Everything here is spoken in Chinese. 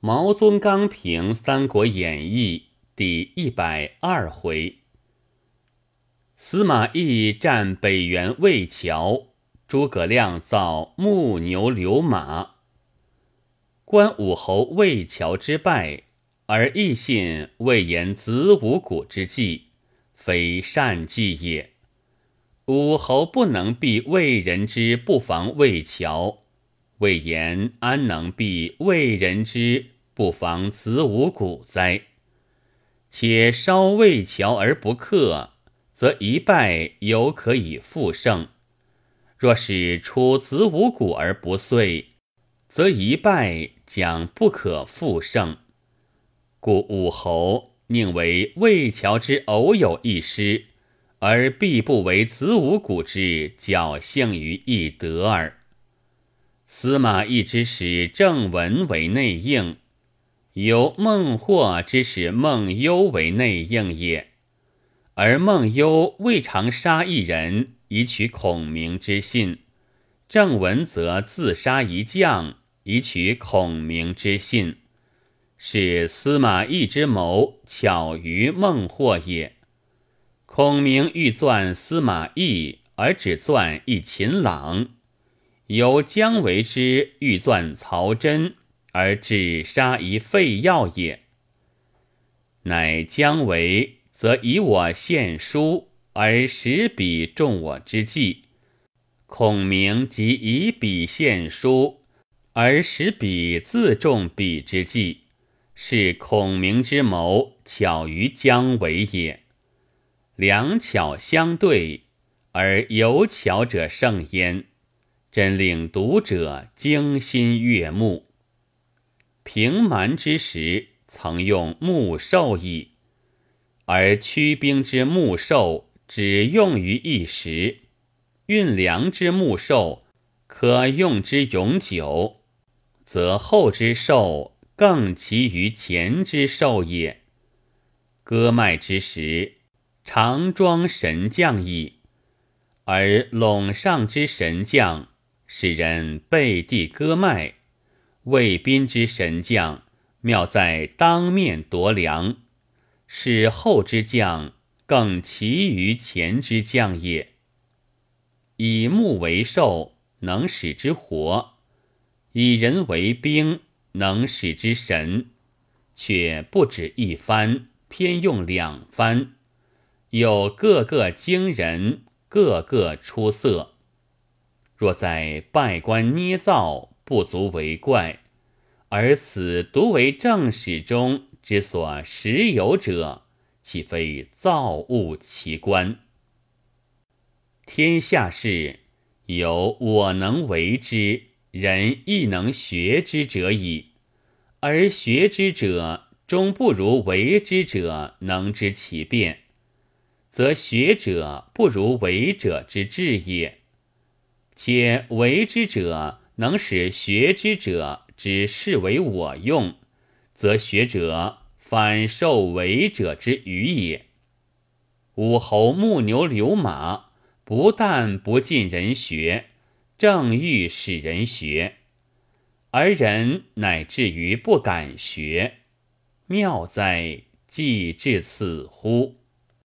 毛宗刚评《三国演义》第一百二回：司马懿战北原魏桥，诸葛亮造木牛流马。观武侯魏桥之败，而亦信魏延子午谷之计，非善计也。武侯不能避魏人之不防魏桥。魏延安能避魏人之不防子午谷哉？且稍魏桥而不克，则一败犹可以复胜；若是出子午谷而不遂，则一败将不可复胜。故武侯宁为魏桥之偶有一失，而必不为子午谷之侥幸于一得耳。司马懿之使郑文为内应，由孟获之使孟优为内应也。而孟优未尝杀一人以取孔明之信，郑文则自杀一将以取孔明之信，是司马懿之谋巧于孟获也。孔明欲钻司马懿，而只钻一秦朗。由姜维之欲钻曹真，而只杀一废要也。乃姜维则以我献书，而使彼中我之计；孔明即以彼献书，而使彼自中彼之计。是孔明之谋巧于姜维也。两巧相对，而有巧者胜焉。真令读者惊心悦目。平蛮之时，曾用木兽矣，而驱兵之木兽只用于一时；运粮之木兽可用之永久，则后之兽更其于前之兽也。割麦之时，常装神将矣，而陇上之神将。使人背地割麦，魏宾之神将妙在当面夺粮，使后之将更奇于前之将也。以木为兽，能使之活；以人为兵，能使之神。却不止一番，偏用两番，有各个惊人，各个出色。若在拜官捏造，不足为怪；而此独为正史中之所实有者，岂非造物奇观？天下事有我能为之，人亦能学之者矣。而学之者终不如为之者能知其变，则学者不如为者之智也。且为之者能使学之者只视为我用，则学者反受为者之愚也。武侯木牛流马，不但不尽人学，正欲使人学，而人乃至于不敢学，妙哉！既至此乎！